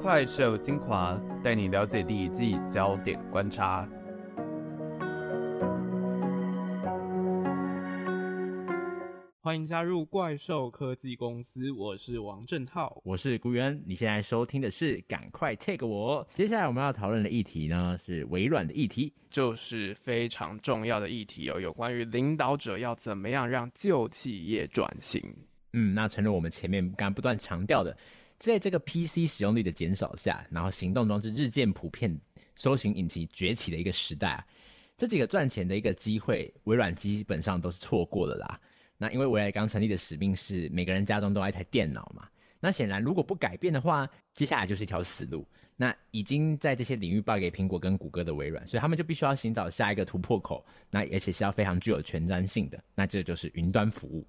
快手精华，带你了解第一季焦点观察。欢迎加入怪兽科技公司，我是王正浩，我是古元。你现在收听的是《赶快 Take 我》。接下来我们要讨论的议题呢，是微软的议题，就是非常重要的议题哦，有关于领导者要怎么样让旧企业转型。嗯，那诚如我们前面刚刚不断强调的，在这个 PC 使用率的减少下，然后行动装置日渐普遍，搜寻引擎崛起的一个时代啊，这几个赚钱的一个机会，微软基本上都是错过了啦。那因为微软刚成立的使命是每个人家中都有一台电脑嘛，那显然如果不改变的话，接下来就是一条死路。那已经在这些领域败给苹果跟谷歌的微软，所以他们就必须要寻找下一个突破口，那而且是要非常具有前瞻性的，那这就是云端服务。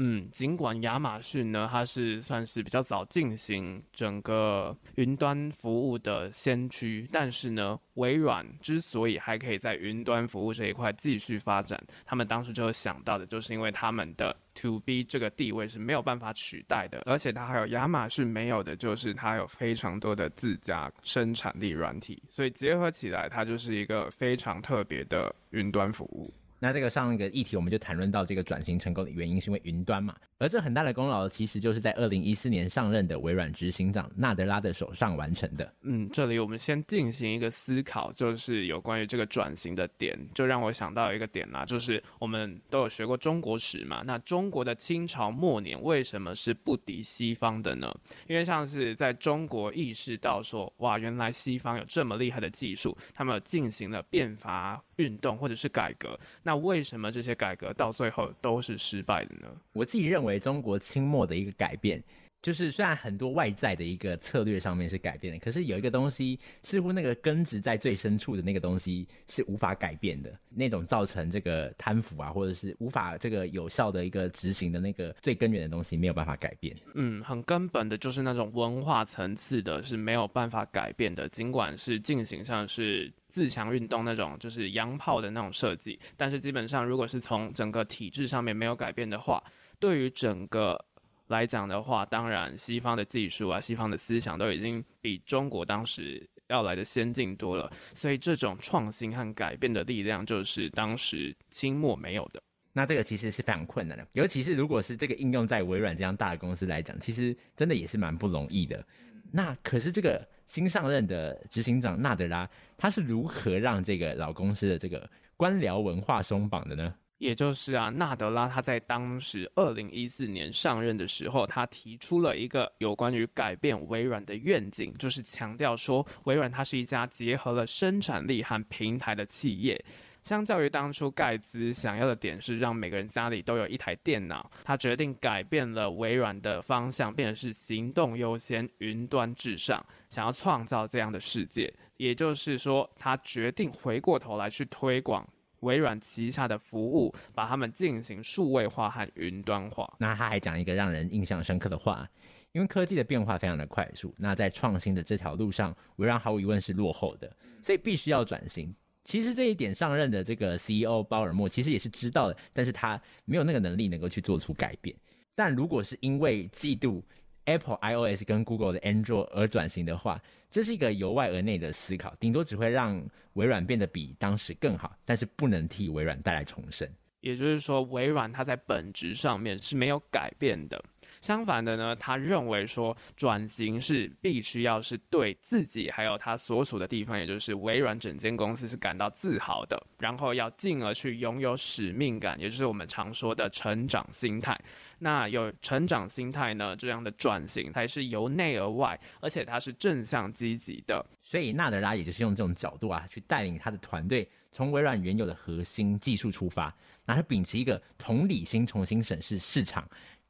嗯，尽管亚马逊呢，它是算是比较早进行整个云端服务的先驱，但是呢，微软之所以还可以在云端服务这一块继续发展，他们当时就有想到的，就是因为他们的 To B 这个地位是没有办法取代的，而且它还有亚马逊没有的，就是它有非常多的自家生产力软体，所以结合起来，它就是一个非常特别的云端服务。那这个上一个议题，我们就谈论到这个转型成功的原因，是因为云端嘛。而这很大的功劳，其实就是在二零一四年上任的微软执行长纳德拉的手上完成的。嗯，这里我们先进行一个思考，就是有关于这个转型的点，就让我想到一个点啦，就是我们都有学过中国史嘛。那中国的清朝末年为什么是不敌西方的呢？因为像是在中国意识到说，哇，原来西方有这么厉害的技术，他们进行了变法运动或者是改革。那为什么这些改革到最后都是失败的呢？我自己认为中国清末的一个改变，就是虽然很多外在的一个策略上面是改变的，可是有一个东西似乎那个根植在最深处的那个东西是无法改变的，那种造成这个贪腐啊，或者是无法这个有效的一个执行的那个最根源的东西没有办法改变。嗯，很根本的就是那种文化层次的是没有办法改变的，尽管是进行上是。自强运动那种就是洋炮的那种设计，但是基本上如果是从整个体制上面没有改变的话，对于整个来讲的话，当然西方的技术啊、西方的思想都已经比中国当时要来的先进多了，所以这种创新和改变的力量就是当时清末没有的。那这个其实是非常困难的，尤其是如果是这个应用在微软这样大的公司来讲，其实真的也是蛮不容易的。那可是这个新上任的执行长纳德拉，他是如何让这个老公司的这个官僚文化松绑的呢？也就是啊，纳德拉他在当时二零一四年上任的时候，他提出了一个有关于改变微软的愿景，就是强调说，微软它是一家结合了生产力和平台的企业。相较于当初盖茨想要的点是让每个人家里都有一台电脑，他决定改变了微软的方向，变成是行动优先、云端至上，想要创造这样的世界。也就是说，他决定回过头来去推广微软旗下的服务，把它们进行数位化和云端化。那他还讲一个让人印象深刻的话，因为科技的变化非常的快速，那在创新的这条路上，微软毫无疑问是落后的，所以必须要转型。其实这一点，上任的这个 CEO 鲍尔默其实也是知道的，但是他没有那个能力能够去做出改变。但如果是因为嫉妒 Apple iOS 跟 Google 的 Android 而转型的话，这是一个由外而内的思考，顶多只会让微软变得比当时更好，但是不能替微软带来重生。也就是说，微软它在本质上面是没有改变的。相反的呢，他认为说转型是必须要是对自己还有他所属的地方，也就是微软整间公司是感到自豪的，然后要进而去拥有使命感，也就是我们常说的成长心态。那有成长心态呢，这样的转型才是由内而外，而且它是正向积极的。所以纳德拉也就是用这种角度啊，去带领他的团队从微软原有的核心技术出发，然后秉持一个同理心，重新审视市场。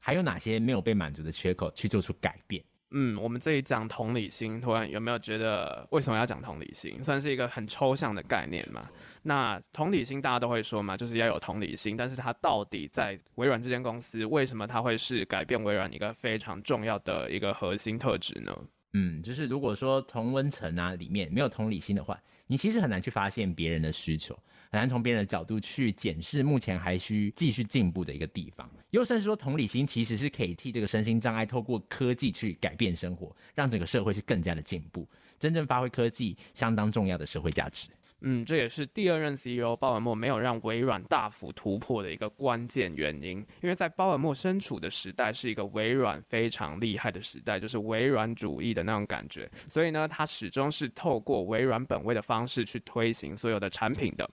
还有哪些没有被满足的缺口，去做出改变？嗯，我们这里讲同理心，突然有没有觉得为什么要讲同理心？算是一个很抽象的概念嘛？那同理心大家都会说嘛，就是要有同理心，但是它到底在微软这间公司，为什么它会是改变微软一个非常重要的一个核心特质呢？嗯，就是如果说同温层啊里面没有同理心的话，你其实很难去发现别人的需求，很难从别人的角度去检视目前还需继续进步的一个地方。又甚至说，同理心其实是可以替这个身心障碍透过科技去改变生活，让整个社会是更加的进步，真正发挥科技相当重要的社会价值。嗯，这也是第二任 CEO 鲍尔默没有让微软大幅突破的一个关键原因。因为在鲍尔默身处的时代是一个微软非常厉害的时代，就是微软主义的那种感觉，所以呢，他始终是透过微软本位的方式去推行所有的产品的。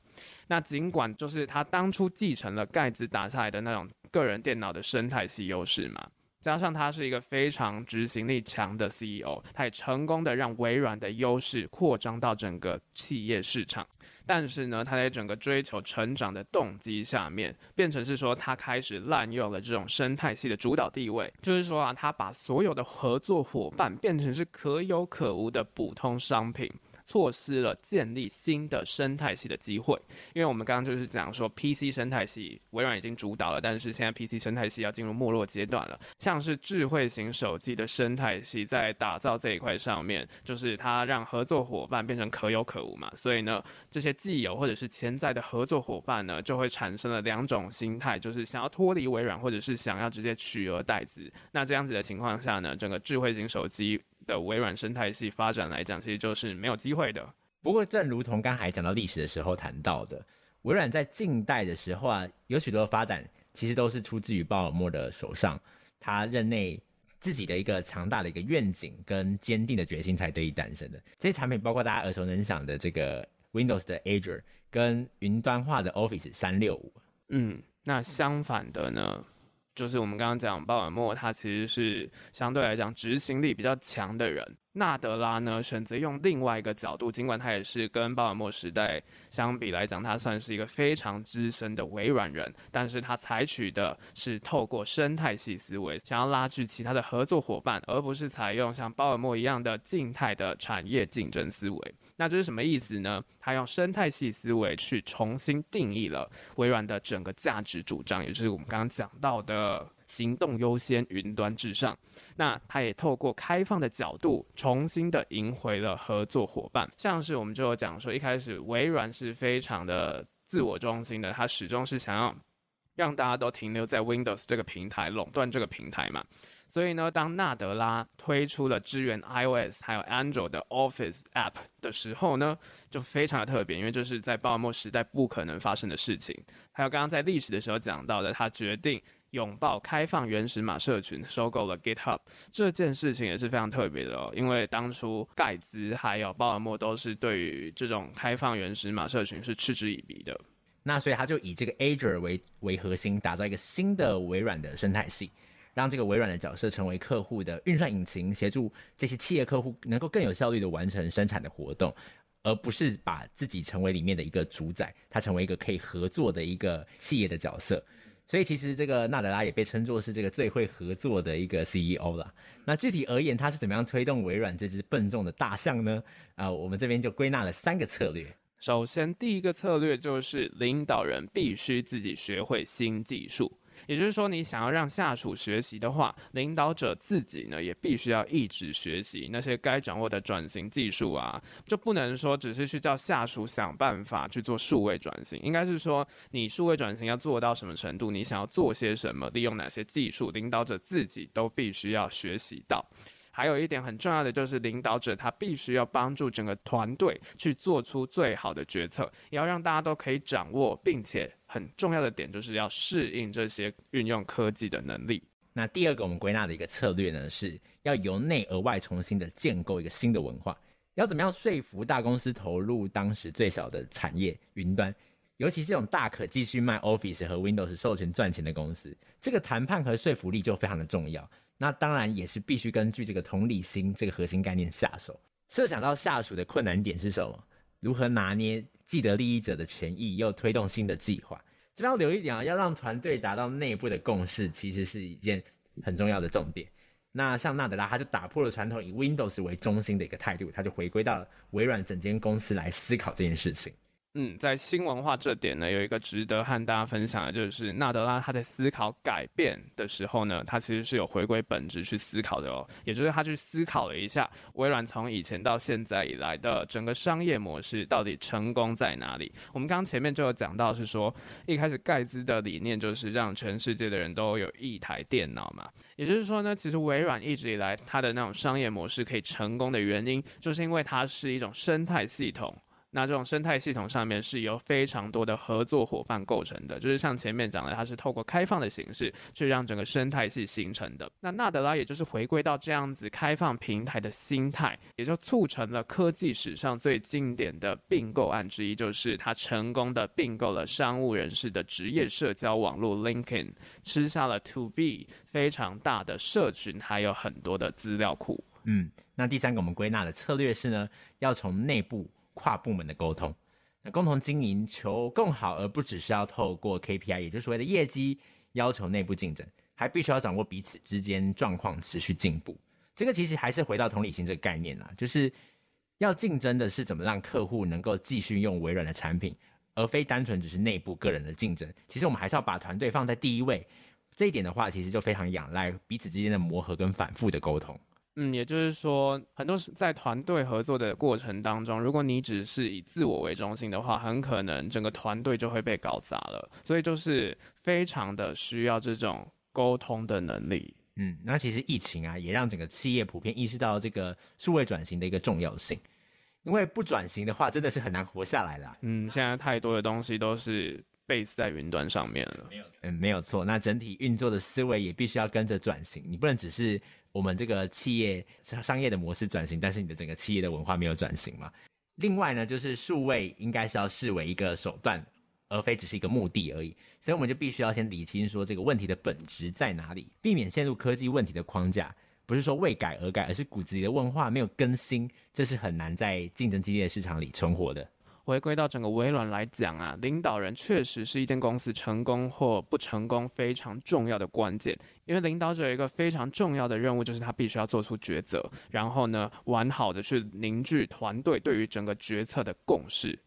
那尽管就是他当初继承了盖茨打下来的那种个人电脑的生态系优势嘛。加上他是一个非常执行力强的 CEO，他也成功的让微软的优势扩张到整个企业市场。但是呢，他在整个追求成长的动机下面，变成是说他开始滥用了这种生态系的主导地位，就是说啊，他把所有的合作伙伴变成是可有可无的普通商品。错失了建立新的生态系的机会，因为我们刚刚就是讲说，PC 生态系微软已经主导了，但是现在 PC 生态系要进入没落阶段了。像是智慧型手机的生态系在打造这一块上面，就是它让合作伙伴变成可有可无嘛，所以呢，这些既有或者是潜在的合作伙伴呢，就会产生了两种心态，就是想要脱离微软，或者是想要直接取而代之。那这样子的情况下呢，整个智慧型手机。的微软生态系发展来讲，其实就是没有机会的。不过，正如同刚才讲到历史的时候谈到的，微软在近代的时候啊，有许多发展其实都是出自于鲍尔默的手上，他任内自己的一个强大的一个愿景跟坚定的决心才得以诞生的。这些产品包括大家耳熟能详的这个 Windows 的 Azure 跟云端化的 Office 三六五。嗯，那相反的呢？就是我们刚刚讲鲍尔默，他其实是相对来讲执行力比较强的人。纳德拉呢，选择用另外一个角度，尽管他也是跟鲍尔默时代相比来讲，他算是一个非常资深的微软人，但是他采取的是透过生态系思维，想要拉锯其他的合作伙伴，而不是采用像鲍尔默一样的静态的产业竞争思维。那这是什么意思呢？他用生态系思维去重新定义了微软的整个价值主张，也就是我们刚刚讲到的行动优先、云端至上。那他也透过开放的角度，重新的赢回了合作伙伴。像是我们就有讲说，一开始微软是非常的自我中心的，他始终是想要让大家都停留在 Windows 这个平台，垄断这个平台嘛。所以呢，当纳德拉推出了支援 iOS 还有 Android 的 Office App 的时候呢，就非常的特别，因为这是在鲍尔默时代不可能发生的事情。还有刚刚在历史的时候讲到的，他决定拥抱开放原始码社群，收购了 GitHub 这件事情也是非常特别的哦，因为当初盖茨还有鲍尔默都是对于这种开放原始码社群是嗤之以鼻的。那所以他就以这个 Azure 为为核心，打造一个新的微软的生态系。让这个微软的角色成为客户的运算引擎，协助这些企业客户能够更有效率的完成生产的活动，而不是把自己成为里面的一个主宰，他成为一个可以合作的一个企业的角色。所以其实这个纳德拉也被称作是这个最会合作的一个 CEO 了。那具体而言，他是怎么样推动微软这只笨重的大象呢？啊、我们这边就归纳了三个策略。首先，第一个策略就是领导人必须自己学会新技术。也就是说，你想要让下属学习的话，领导者自己呢也必须要一直学习那些该掌握的转型技术啊，就不能说只是去叫下属想办法去做数位转型，应该是说你数位转型要做到什么程度，你想要做些什么，利用哪些技术，领导者自己都必须要学习到。还有一点很重要的就是，领导者他必须要帮助整个团队去做出最好的决策，也要让大家都可以掌握，并且很重要的点就是要适应这些运用科技的能力。那第二个我们归纳的一个策略呢，是要由内而外重新的建构一个新的文化。要怎么样说服大公司投入当时最小的产业云端？尤其这种大可继续卖 Office 和 Windows 授权赚钱的公司，这个谈判和说服力就非常的重要。那当然也是必须根据这个同理心这个核心概念下手。设想到下属的困难点是什么？如何拿捏既得利益者的权益，又推动新的计划？这边要留一点啊，要让团队达到内部的共识，其实是一件很重要的重点。那像纳德拉，他就打破了传统以 Windows 为中心的一个态度，他就回归到微软整间公司来思考这件事情。嗯，在新文化这点呢，有一个值得和大家分享的，就是纳德拉他在思考改变的时候呢，他其实是有回归本质去思考的哦。也就是他去思考了一下，微软从以前到现在以来的整个商业模式到底成功在哪里？我们刚刚前面就有讲到，是说一开始盖茨的理念就是让全世界的人都有一台电脑嘛。也就是说呢，其实微软一直以来它的那种商业模式可以成功的原因，就是因为它是一种生态系统。那这种生态系统上面是由非常多的合作伙伴构成的，就是像前面讲的，它是透过开放的形式去让整个生态系形成的。那纳德拉也就是回归到这样子开放平台的心态，也就促成了科技史上最经典的并购案之一，就是他成功的并购了商务人士的职业社交网络 LinkedIn，吃下了 To B 非常大的社群，还有很多的资料库。嗯，那第三个我们归纳的策略是呢，要从内部。跨部门的沟通，那共同经营求更好，而不只是要透过 KPI，也就是所谓的业绩要求内部竞争，还必须要掌握彼此之间状况持续进步。这个其实还是回到同理心这个概念啦，就是要竞争的是怎么让客户能够继续用微软的产品，而非单纯只是内部个人的竞争。其实我们还是要把团队放在第一位，这一点的话，其实就非常仰赖彼此之间的磨合跟反复的沟通。嗯，也就是说，很多在团队合作的过程当中，如果你只是以自我为中心的话，很可能整个团队就会被搞砸了。所以就是非常的需要这种沟通的能力。嗯，那其实疫情啊，也让整个企业普遍意识到这个数位转型的一个重要性。因为不转型的话，真的是很难活下来的啊。嗯，现在太多的东西都是 base 在云端上面了。没有，嗯，没有错。那整体运作的思维也必须要跟着转型，你不能只是。我们这个企业商业的模式转型，但是你的整个企业的文化没有转型嘛？另外呢，就是数位应该是要视为一个手段，而非只是一个目的而已。所以我们就必须要先理清说这个问题的本质在哪里，避免陷入科技问题的框架。不是说为改而改，而是骨子里的文化没有更新，这是很难在竞争激烈的市场里存活的。回归到整个微软来讲啊，领导人确实是一间公司成功或不成功非常重要的关键。因为领导者有一个非常重要的任务，就是他必须要做出抉择，然后呢，完好的去凝聚团队对于整个决策的共识。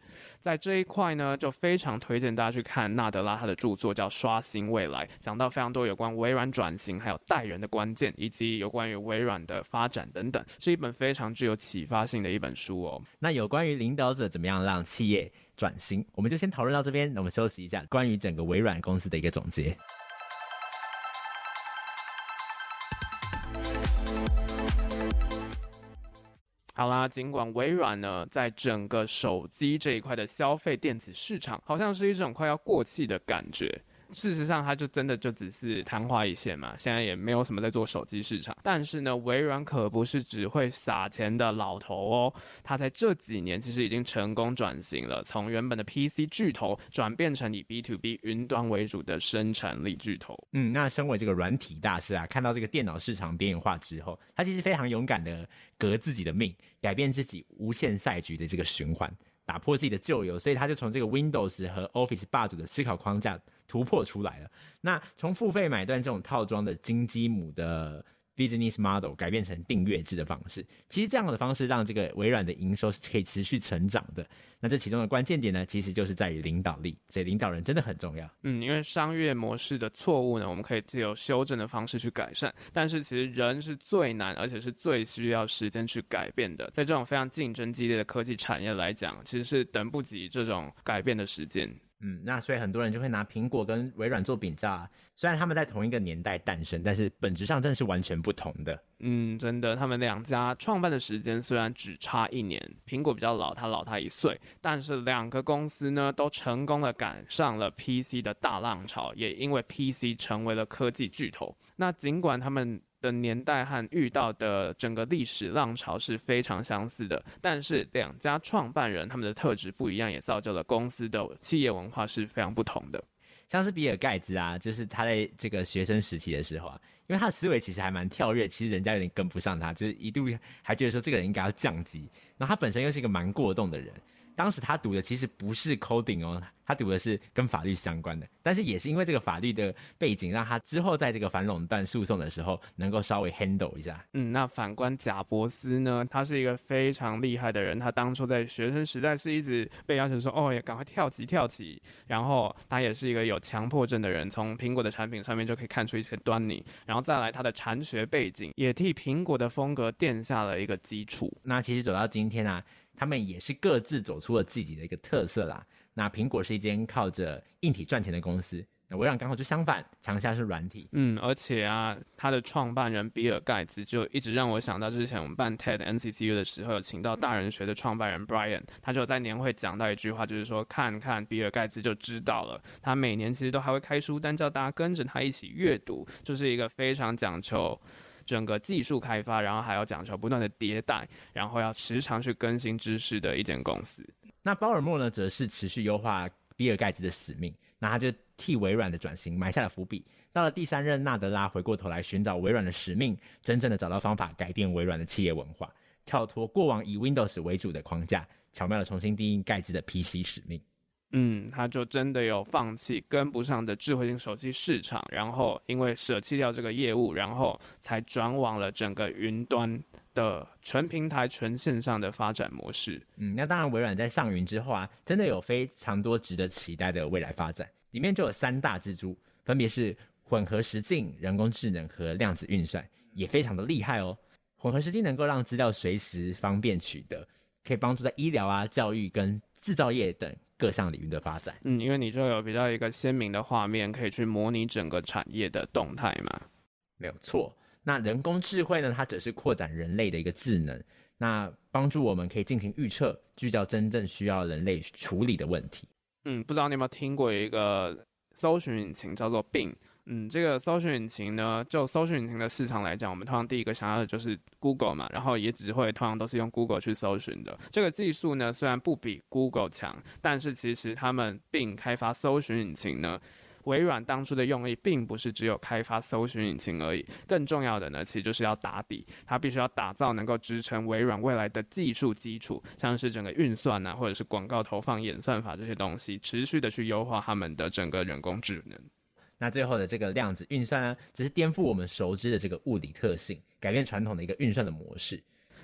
在这一块呢，就非常推荐大家去看纳德拉他的著作，叫《刷新未来》，讲到非常多有关微软转型，还有带人的关键，以及有关于微软的发展等等，是一本非常具有启发性的一本书哦。那有关于领导者怎么样让企业转型，我们就先讨论到这边。那我们休息一下，关于整个微软公司的一个总结。好啦，尽管微软呢，在整个手机这一块的消费电子市场，好像是一种快要过气的感觉。事实上，它就真的就只是昙花一现嘛。现在也没有什么在做手机市场。但是呢，微软可不是只会撒钱的老头哦。它在这几年其实已经成功转型了，从原本的 PC 巨头转变成以 B to B 云端为主的生产力巨头。嗯，那身为这个软体大师啊，看到这个电脑市场边缘化之后，他其实非常勇敢的革自己的命，改变自己无限赛局的这个循环，打破自己的旧有，所以他就从这个 Windows 和 Office 霸主的思考框架。突破出来了。那从付费买断这种套装的金鸡母的 business model 改变成订阅制的方式，其实这样的方式让这个微软的营收是可以持续成长的。那这其中的关键点呢，其实就是在于领导力。所以领导人真的很重要。嗯，因为商业模式的错误呢，我们可以借由修正的方式去改善。但是其实人是最难，而且是最需要时间去改变的。在这种非常竞争激烈的科技产业来讲，其实是等不及这种改变的时间。嗯，那所以很多人就会拿苹果跟微软做比较啊。虽然他们在同一个年代诞生，但是本质上真的是完全不同的。嗯，真的，他们两家创办的时间虽然只差一年，苹果比较老，他老他一岁，但是两个公司呢都成功的赶上了 PC 的大浪潮，也因为 PC 成为了科技巨头。那尽管他们的年代和遇到的整个历史浪潮是非常相似的，但是两家创办人他们的特质不一样，也造就了公司的企业文化是非常不同的。像是比尔盖茨啊，就是他在这个学生时期的时候啊，因为他的思维其实还蛮跳跃，其实人家有点跟不上他，就是一度还觉得说这个人应该要降级。然后他本身又是一个蛮过动的人，当时他读的其实不是 coding 哦，他读的是跟法律相关的。但是也是因为这个法律的背景，让他之后在这个反垄断诉讼的时候能够稍微 handle 一下。嗯，那反观贾伯斯呢，他是一个非常厉害的人。他当初在学生时代是一直被要求说，哦，也赶快跳级跳级。然后他也是一个有强迫症的人，从苹果的产品上面就可以看出一些端倪。然后再来他的禅学背景，也替苹果的风格奠下了一个基础。那其实走到今天啊。他们也是各自走出了自己的一个特色啦。那苹果是一间靠着硬体赚钱的公司，那微软刚好就相反，强项是软体。嗯，而且啊，他的创办人比尔盖茨就一直让我想到之前我们办 TED NCCU 的时候，有请到大人学的创办人 Brian，他就在年会讲到一句话，就是说看看比尔盖茨就知道了。他每年其实都还会开书单叫大家跟着他一起阅读，就是一个非常讲求。整个技术开发，然后还要讲求不断的迭代，然后要时常去更新知识的一间公司。那鲍尔默呢，则是持续优化比尔盖茨的使命，那他就替微软的转型埋下了伏笔。到了第三任纳德拉，回过头来寻找微软的使命，真正的找到方法改变微软的企业文化，跳脱过往以 Windows 为主的框架，巧妙的重新定义盖茨的 PC 使命。嗯，他就真的有放弃跟不上的智慧型手机市场，然后因为舍弃掉这个业务，然后才转往了整个云端的纯平台、纯线上的发展模式。嗯，那当然，微软在上云之后啊，真的有非常多值得期待的未来发展，里面就有三大支柱，分别是混合实境、人工智能和量子运算，也非常的厉害哦。混合实境能够让资料随时方便取得，可以帮助在医疗啊、教育跟制造业等。各项领域的发展，嗯，因为你就有比较一个鲜明的画面，可以去模拟整个产业的动态嘛。没有错。那人工智慧呢？它只是扩展人类的一个智能，那帮助我们可以进行预测，聚焦真正需要人类处理的问题。嗯，不知道你有没有听过一个搜寻引擎叫做 Bing。嗯，这个搜寻引擎呢，就搜寻引擎的市场来讲，我们通常第一个想要的就是 Google 嘛，然后也只会通常都是用 Google 去搜寻的。这个技术呢，虽然不比 Google 强，但是其实他们并开发搜寻引擎呢，微软当初的用意并不是只有开发搜寻引擎而已，更重要的呢，其实就是要打底，它必须要打造能够支撑微软未来的技术基础，像是整个运算啊，或者是广告投放演算法这些东西，持续的去优化他们的整个人工智能。那最后的这个量子运算呢，只是颠覆我们熟知的这个物理特性，改变传统的一个运算的模式。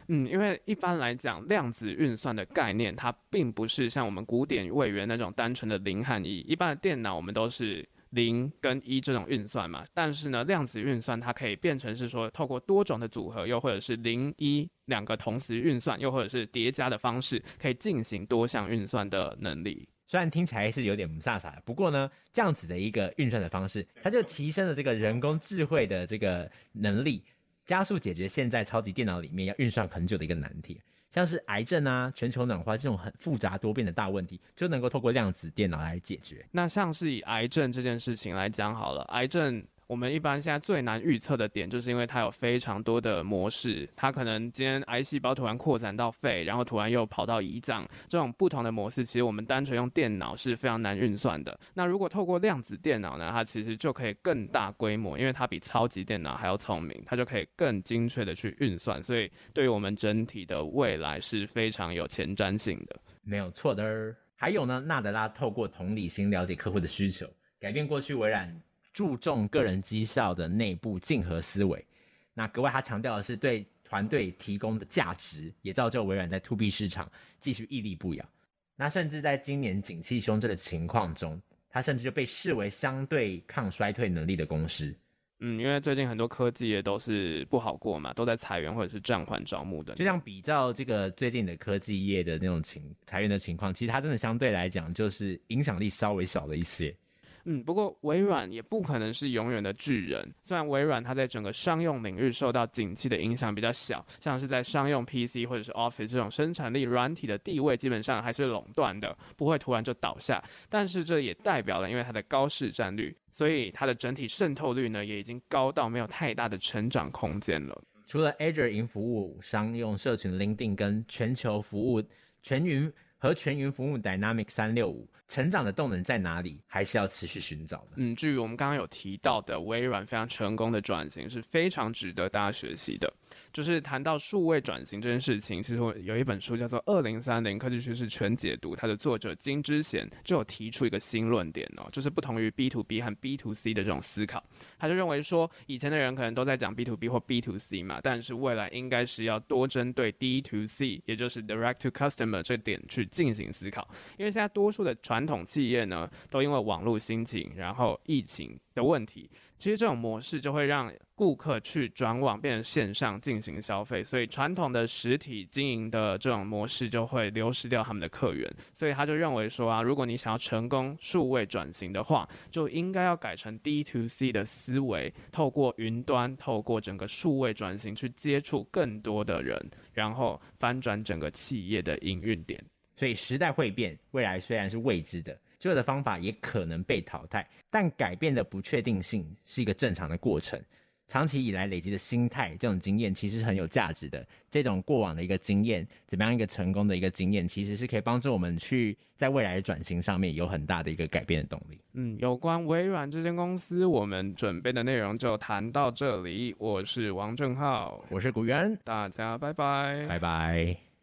嗯，因为一般来讲，量子运算的概念，它并不是像我们古典位元那种单纯的零和一。一般的电脑我们都是零跟一这种运算嘛，但是呢，量子运算它可以变成是说，透过多种的组合，又或者是零一两个同时运算，又或者是叠加的方式，可以进行多项运算的能力。虽然听起来是有点不飒飒，不过呢，这样子的一个运算的方式，它就提升了这个人工智慧的这个能力，加速解决现在超级电脑里面要运算很久的一个难题，像是癌症啊、全球暖化这种很复杂多变的大问题，就能够透过量子电脑来解决。那像是以癌症这件事情来讲好了，癌症。我们一般现在最难预测的点，就是因为它有非常多的模式，它可能今天癌细胞突然扩展到肺，然后突然又跑到胰脏，这种不同的模式，其实我们单纯用电脑是非常难运算的。那如果透过量子电脑呢，它其实就可以更大规模，因为它比超级电脑还要聪明，它就可以更精确的去运算，所以对于我们整体的未来是非常有前瞻性的。没有错的。还有呢，纳德拉透过同理心了解客户的需求，改变过去微软。注重个人绩效的内部竞合思维，那格外他强调的是对团队提供的价值，也造就微软在 To B 市场继续屹立不摇。那甚至在今年景气凶这的情况中，它甚至就被视为相对抗衰退能力的公司。嗯，因为最近很多科技业都是不好过嘛，都在裁员或者是暂缓招募的。就像比较这个最近的科技业的那种情裁员的情况，其实它真的相对来讲就是影响力稍微小了一些。嗯，不过微软也不可能是永远的巨人。虽然微软它在整个商用领域受到景气的影响比较小，像是在商用 PC 或者是 Office 这种生产力软体的地位基本上还是垄断的，不会突然就倒下。但是这也代表了，因为它的高市占率，所以它的整体渗透率呢也已经高到没有太大的成长空间了。除了 Azure 云服务、商用社群 LinkedIn 跟全球服务全云。和全云服务 Dynamic 三六五成长的动能在哪里，还是要持续寻找的。嗯，至于我们刚刚有提到的微软非常成功的转型，是非常值得大家学习的。就是谈到数位转型这件事情，其实我有一本书叫做《二零三零科技趋势全解读》，它的作者金之贤就有提出一个新论点哦，就是不同于 B to B 和 B to C 的这种思考。他就认为说，以前的人可能都在讲 B to B 或 B to C 嘛，但是未来应该是要多针对 D to C，也就是 Direct to Customer 这点去进行思考。因为现在多数的传统企业呢，都因为网络兴起，然后疫情的问题。其实这种模式就会让顾客去转网变成线上进行消费，所以传统的实体经营的这种模式就会流失掉他们的客源。所以他就认为说啊，如果你想要成功数位转型的话，就应该要改成 D to C 的思维，透过云端，透过整个数位转型去接触更多的人，然后翻转整个企业的营运点。所以时代会变，未来虽然是未知的。旧的方法也可能被淘汰，但改变的不确定性是一个正常的过程。长期以来累积的心态，这种经验其实是很有价值的。这种过往的一个经验，怎么样一个成功的一个经验，其实是可以帮助我们去在未来的转型上面有很大的一个改变的动力。嗯，有关微软这间公司，我们准备的内容就谈到这里。我是王正浩，我是古元，大家拜拜，拜拜。